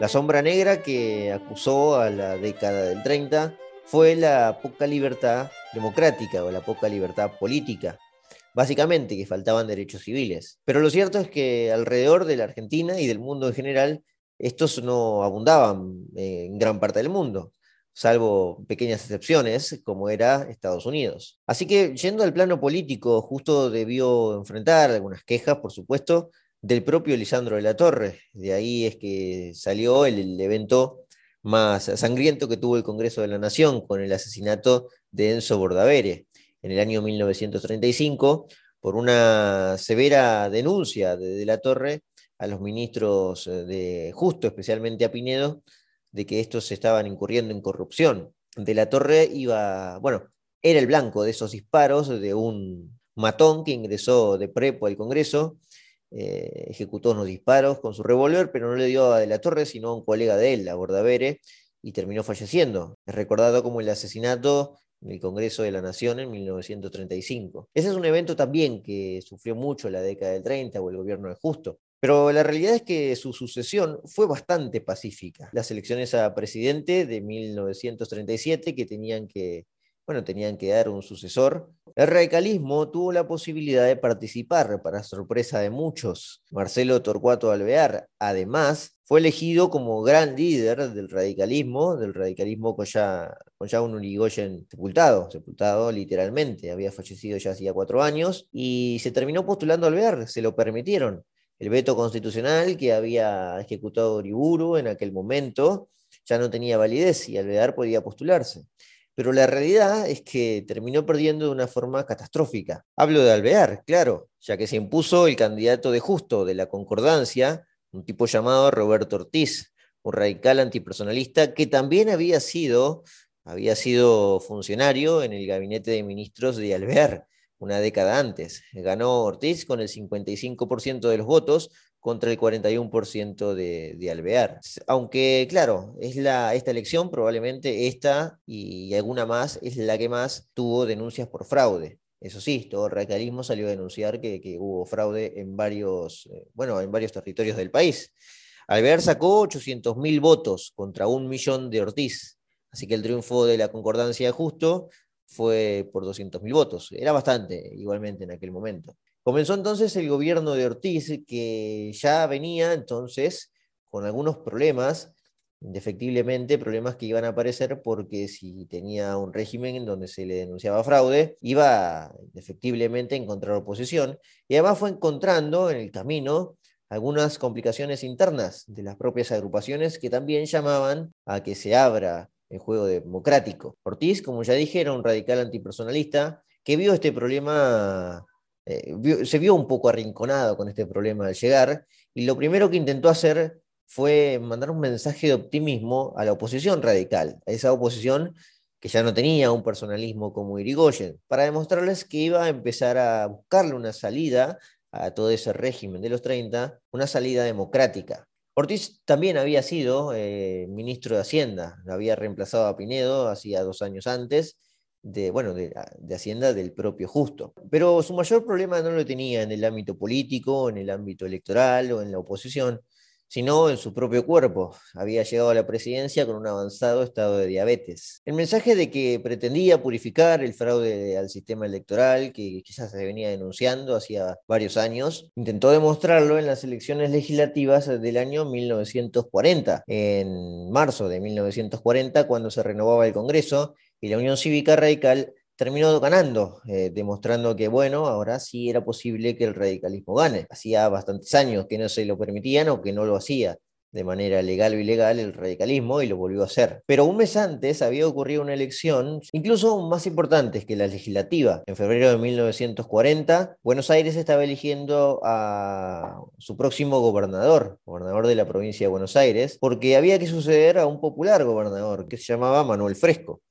La sombra negra que acusó a la década del 30 fue la poca libertad democrática o la poca libertad política. Básicamente que faltaban derechos civiles. Pero lo cierto es que alrededor de la Argentina y del mundo en general, estos no abundaban en gran parte del mundo salvo pequeñas excepciones, como era Estados Unidos. Así que, yendo al plano político, justo debió enfrentar algunas quejas, por supuesto, del propio Lisandro de la Torre. De ahí es que salió el, evento más sangriento que tuvo el Congreso de la Nación con el asesinato de Enzo Bordavere en el año 1935 por una severa denuncia de, de la Torre a los ministros eh, de Justo, especialmente a Pinedo, de que estos estaban incurriendo en corrupción. De la Torre iba, bueno, era el blanco de esos disparos de un matón que ingresó de prepo al Congreso, eh, ejecutó unos disparos con su revólver, pero no le dio a De la Torre, sino a un colega de él, a Bordavere, y terminó falleciendo. Es recordado como el asesinato en el Congreso de la Nación en 1935. Ese es un evento también que sufrió mucho la década del 30 o el gobierno de Justo. Pero la realidad es que su sucesión fue bastante pacífica. Las elecciones a presidente de 1937 que tenían que, bueno, tenían que dar un sucesor. El radicalismo tuvo la posibilidad de participar, para sorpresa de muchos. Marcelo Torcuato Alvear, además, fue elegido como gran líder del radicalismo, del radicalismo con ya, un Urigoyen sepultado, sepultado literalmente, había fallecido ya hacía cuatro años, y se terminó postulando Alvear, se lo permitieron el veto constitucional que había ejecutado Uriburu en aquel momento ya no tenía validez y Alvear podía postularse. Pero la realidad es que terminó perdiendo de una forma catastrófica. Hablo de Alvear, claro, ya que se impuso el candidato de justo de la concordancia, un tipo llamado Roberto Ortiz, un radical antipersonalista que también había sido, había sido funcionario en el gabinete de ministros de Alvear una década antes. Ganó Ortiz con el 55% de los votos contra el 41% de, de, Alvear. Aunque, claro, es la, esta elección, probablemente esta y alguna más, es la que más tuvo denuncias por fraude. Eso sí, todo el radicalismo salió a denunciar que, que hubo fraude en varios, eh, bueno, en varios territorios del país. Alvear sacó 800.000 votos contra un millón de Ortiz. Así que el triunfo de la concordancia justo fue por 200.000 votos. Era bastante, igualmente, en aquel momento. Comenzó entonces el gobierno de Ortiz, que ya venía entonces con algunos problemas, indefectiblemente problemas que iban a aparecer porque si tenía un régimen en donde se le denunciaba fraude, iba indefectiblemente a encontrar oposición y además fue encontrando en el camino algunas complicaciones internas de las propias agrupaciones que también llamaban a que se abra en juego democrático. Ortiz, como ya dije, era un radical antipersonalista que vio este problema, eh, se vio un poco arrinconado con este problema al llegar, y lo primero que intentó hacer fue mandar un mensaje de optimismo a la oposición radical, a esa oposición que ya no tenía un personalismo como Irigoyen, para demostrarles que iba a empezar a buscarle una salida a todo ese régimen de los 30, una salida democrática. Ortiz también había sido eh, ministro de Hacienda, había reemplazado a Pinedo hacía dos años antes, de, bueno, de, de, Hacienda del propio Justo. Pero su mayor problema no lo tenía en el ámbito político, en el ámbito electoral o en la oposición, sino en su propio cuerpo. Había llegado a la presidencia con un avanzado estado de diabetes. El mensaje de que pretendía purificar el fraude al sistema electoral, que quizás se venía denunciando hacía varios años, intentó demostrarlo en las elecciones legislativas del año 1940, en marzo de 1940, cuando se renovaba el Congreso y la Unión Cívica Radical terminó ganando, eh, demostrando que, bueno, ahora sí era posible que el radicalismo gane. Hacía bastantes años que no se lo permitían o que no lo hacía de manera legal o ilegal el radicalismo y lo volvió a hacer. Pero un mes antes había ocurrido una elección, incluso más importante que la legislativa. En febrero de 1940, Buenos Aires estaba eligiendo a su próximo gobernador, gobernador de la provincia de Buenos Aires, porque había que suceder a un popular gobernador que se llamaba Manuel Fresco.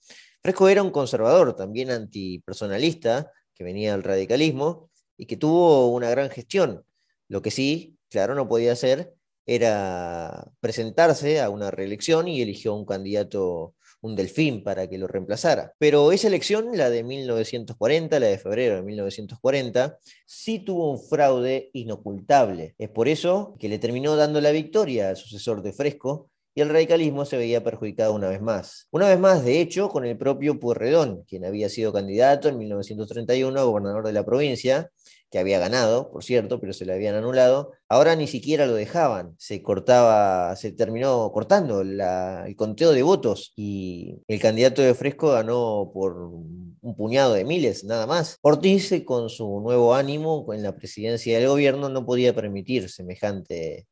Fresco era un conservador, también antipersonalista, que venía del radicalismo y que tuvo una gran gestión. Lo que sí, claro, no podía hacer era presentarse a una reelección y eligió un candidato, un delfín, para que lo reemplazara. Pero esa elección, la de 1940, la de febrero de 1940, sí tuvo un fraude inocultable. Es por eso que le terminó dando la victoria al sucesor de Fresco y el radicalismo se veía perjudicado una vez más. Una vez más, de hecho, con el propio Pueyrredón, quien había sido candidato en 1931 a gobernador de la provincia, que había ganado, por cierto, pero se le habían anulado, ahora ni siquiera lo dejaban. Se cortaba, se terminó cortando el conteo de votos y el candidato de Fresco ganó por un puñado de miles, nada más. Ortiz, con su nuevo ánimo en la presidencia del gobierno, no podía permitir semejante,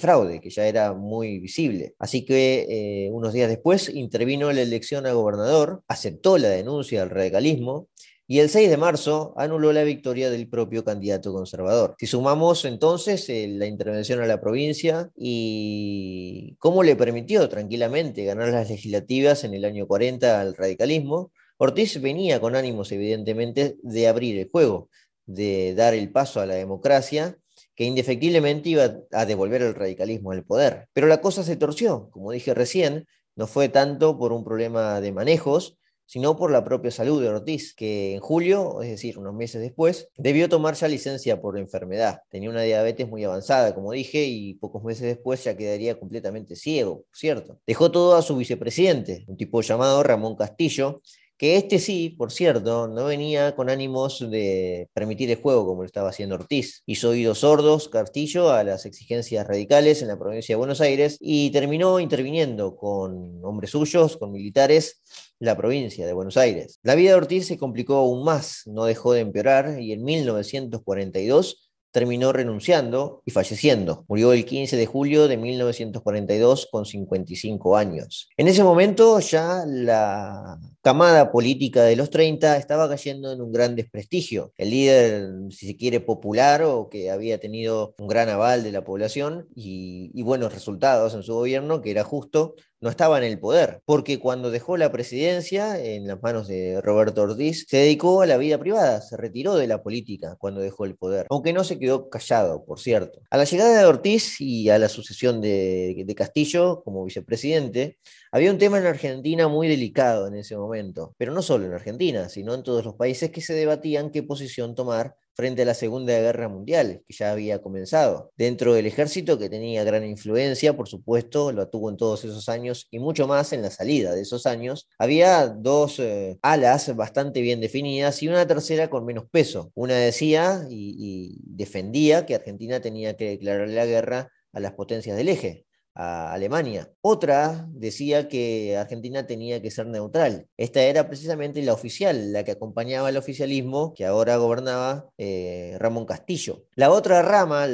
fraude, que ya era muy visible. Así que eh, unos días después intervino la elección a gobernador, aceptó la denuncia del radicalismo y el 6 de marzo anuló la victoria del propio candidato conservador. Si sumamos entonces eh, la intervención a la provincia y cómo le permitió tranquilamente ganar las legislativas en el año 40 al radicalismo, Ortiz venía con ánimos evidentemente de abrir el juego, de dar el paso a la democracia que indefectiblemente iba a devolver el radicalismo al poder. Pero la cosa se torció, como dije recién, no fue tanto por un problema de manejos, sino por la propia salud de Ortiz, que en julio, es decir, unos meses después, debió tomar ya licencia por enfermedad. Tenía una diabetes muy avanzada, como dije, y pocos meses después ya quedaría completamente ciego, ¿cierto? Dejó todo a su vicepresidente, un tipo llamado Ramón Castillo, que este sí, por cierto, no venía con ánimos de permitir el juego como lo estaba haciendo Ortiz. Hizo oídos sordos Castillo a las exigencias radicales en la provincia de Buenos Aires y terminó interviniendo con hombres suyos, con militares, la provincia de Buenos Aires. La vida de Ortiz se complicó aún más, no dejó de empeorar y en 1942 terminó renunciando y falleciendo. Murió el 15 de julio de 1942 con 55 años. En ese momento ya la camada política de los 30 estaba cayendo en un gran desprestigio. El líder, si se quiere, popular o que había tenido un gran aval de la población y, y buenos resultados en su gobierno, que era justo, no estaba en el poder, porque cuando dejó la presidencia en las manos de Roberto Ortiz, se dedicó a la vida privada, se retiró de la política cuando dejó el poder, aunque no se quedó callado, por cierto. A la llegada de Ortiz y a la sucesión de, de Castillo como vicepresidente, había un tema en Argentina muy delicado en ese momento, pero no solo en Argentina, sino en todos los países que se debatían qué posición tomar frente a la Segunda Guerra Mundial, que ya había comenzado. Dentro del ejército, que tenía gran influencia, por supuesto, lo tuvo en todos esos años y mucho más en la salida de esos años, había dos eh, alas bastante bien definidas y una tercera con menos peso. Una decía y, y defendía que Argentina tenía que declarar la guerra a las potencias del eje, Alemania. Otra decía que Argentina tenía que ser neutral. Esta era precisamente la oficial, la que acompañaba al oficialismo que ahora gobernaba eh, Ramón Castillo. La otra rama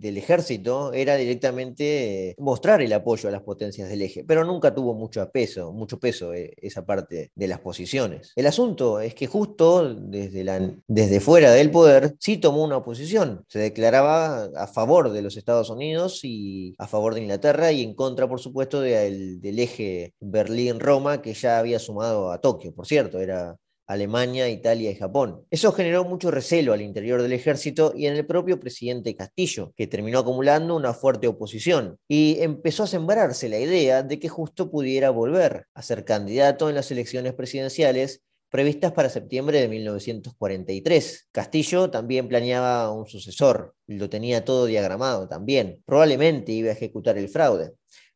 del ejército era directamente eh, mostrar el apoyo a las potencias del eje, pero nunca tuvo mucho peso, mucho peso eh, esa parte de las posiciones. El asunto es que justo desde, desde fuera del poder sí tomó una posición. Se declaraba a favor de los Estados Unidos y a favor de Inglaterra y en contra, por supuesto, del eje Berlín-Roma, que ya había sumado a Tokio, por cierto, era Alemania, Italia y Japón. Eso generó mucho recelo al interior del ejército y en el propio presidente Castillo, que terminó acumulando una fuerte oposición y empezó a sembrarse la idea de que justo pudiera volver a ser candidato en las elecciones presidenciales previstas para septiembre de 1943. Castillo también planeaba un sucesor, lo tenía todo diagramado también. Probablemente iba a ejecutar el fraude.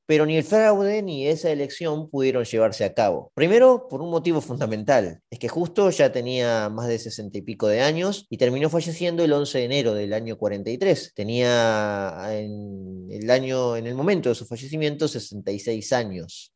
Pero ni el fraude ni esa elección pudieron llevarse a cabo. Primero, por un motivo fundamental, es que justo ya tenía más de sesenta y pico de años y terminó falleciendo el 11 de enero del año 43. Tenía en el, año, en el momento de su fallecimiento 66 años.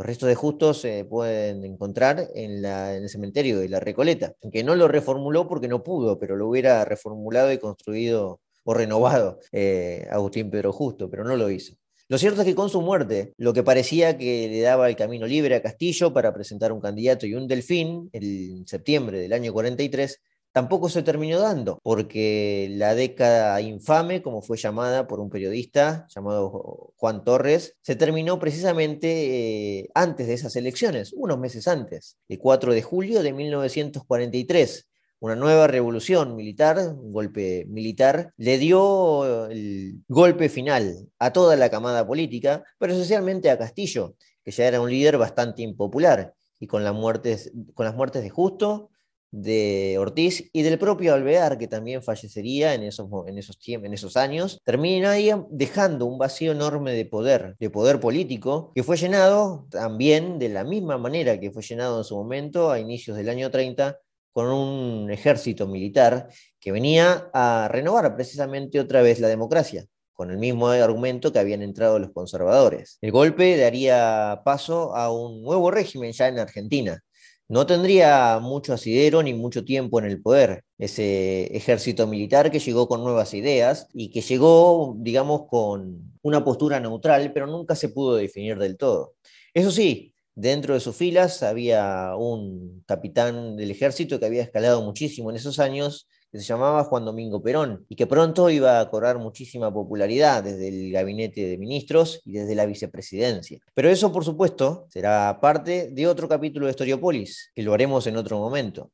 Los restos de Justo se pueden encontrar en, el cementerio de la Recoleta, que no lo reformuló porque no pudo, pero lo hubiera reformulado y construido o renovado eh, Agustín Pedro Justo, pero no lo hizo. Lo cierto es que con su muerte, lo que parecía que le daba el camino libre a Castillo para presentar un candidato y un delfín, en septiembre del año 43, tampoco se terminó dando, porque la década infame, como fue llamada por un periodista llamado Juan Torres, se terminó precisamente eh, antes de esas elecciones, unos meses antes, el 4 de julio de 1943. Una nueva revolución militar, un golpe militar, le dio el golpe final a toda la camada política, pero especialmente a Castillo, que ya era un líder bastante impopular, y con, con las muertes de Justo, de Ortiz y del propio Alvear, que también fallecería en esos, en esos, en esos años, terminaría dejando un vacío enorme de poder, de poder político, que fue llenado también de la misma manera que fue llenado en su momento a inicios del año 30 con un ejército militar que venía a renovar precisamente otra vez la democracia con el mismo argumento que habían entrado los conservadores. El golpe daría paso a un nuevo régimen ya en Argentina, no tendría mucho asidero ni mucho tiempo en el poder. Ese ejército militar que llegó con nuevas ideas y que llegó, digamos, con una postura neutral, pero nunca se pudo definir del todo. Eso sí, dentro de sus filas había un capitán del ejército que había escalado muchísimo en esos años que se llamaba Juan Domingo Perón y que pronto iba a cobrar muchísima popularidad desde el gabinete de ministros y desde la vicepresidencia. Pero eso, por supuesto, será parte de otro capítulo de Historiopolis, que lo haremos en otro momento.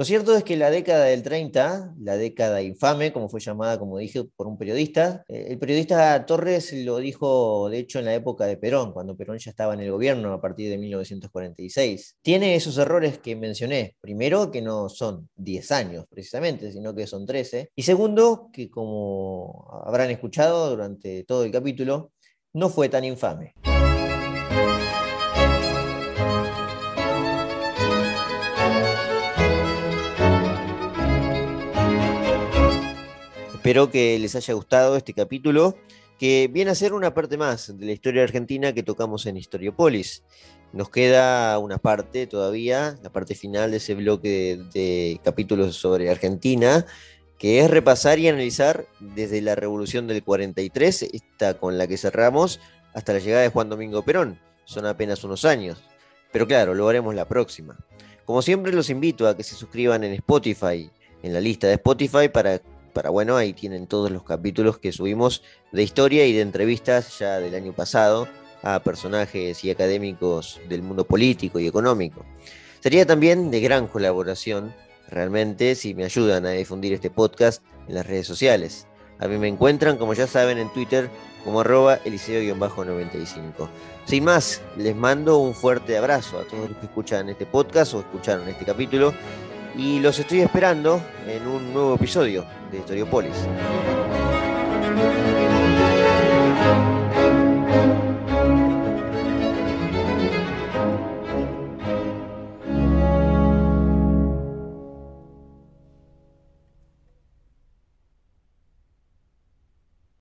Lo cierto es que la década del 30, la década infame, como fue llamada, como dije, por un periodista, eh, el periodista Torres lo dijo, de hecho, en la época de Perón, cuando Perón ya estaba en el gobierno a partir de 1946. Tiene esos errores que mencioné. Primero, que no son 10 años precisamente, sino que son 13. Y segundo, que como habrán escuchado durante todo el capítulo, no fue tan infame. Espero que les haya gustado este capítulo, que viene a ser una parte más de la historia argentina que tocamos en Historiopolis. Nos queda una parte todavía, la parte final de ese bloque de, capítulos sobre Argentina, que es repasar y analizar desde la revolución del 43, esta con la que cerramos, hasta la llegada de Juan Domingo Perón. Son apenas unos años. Pero claro, lo haremos la próxima. Como siempre, los invito a que se suscriban en Spotify, en la lista de Spotify, para para bueno, ahí tienen todos los capítulos que subimos de historia y de entrevistas ya del año pasado a personajes y académicos del mundo político y económico. Sería también de gran colaboración realmente si me ayudan a difundir este podcast en las redes sociales. A mí me encuentran, como ya saben, en Twitter como arroba eliseo-95. Sin más, les mando un fuerte abrazo a todos los que escuchan este podcast o escucharon este capítulo y los estoy esperando en un nuevo episodio de Historiopolis.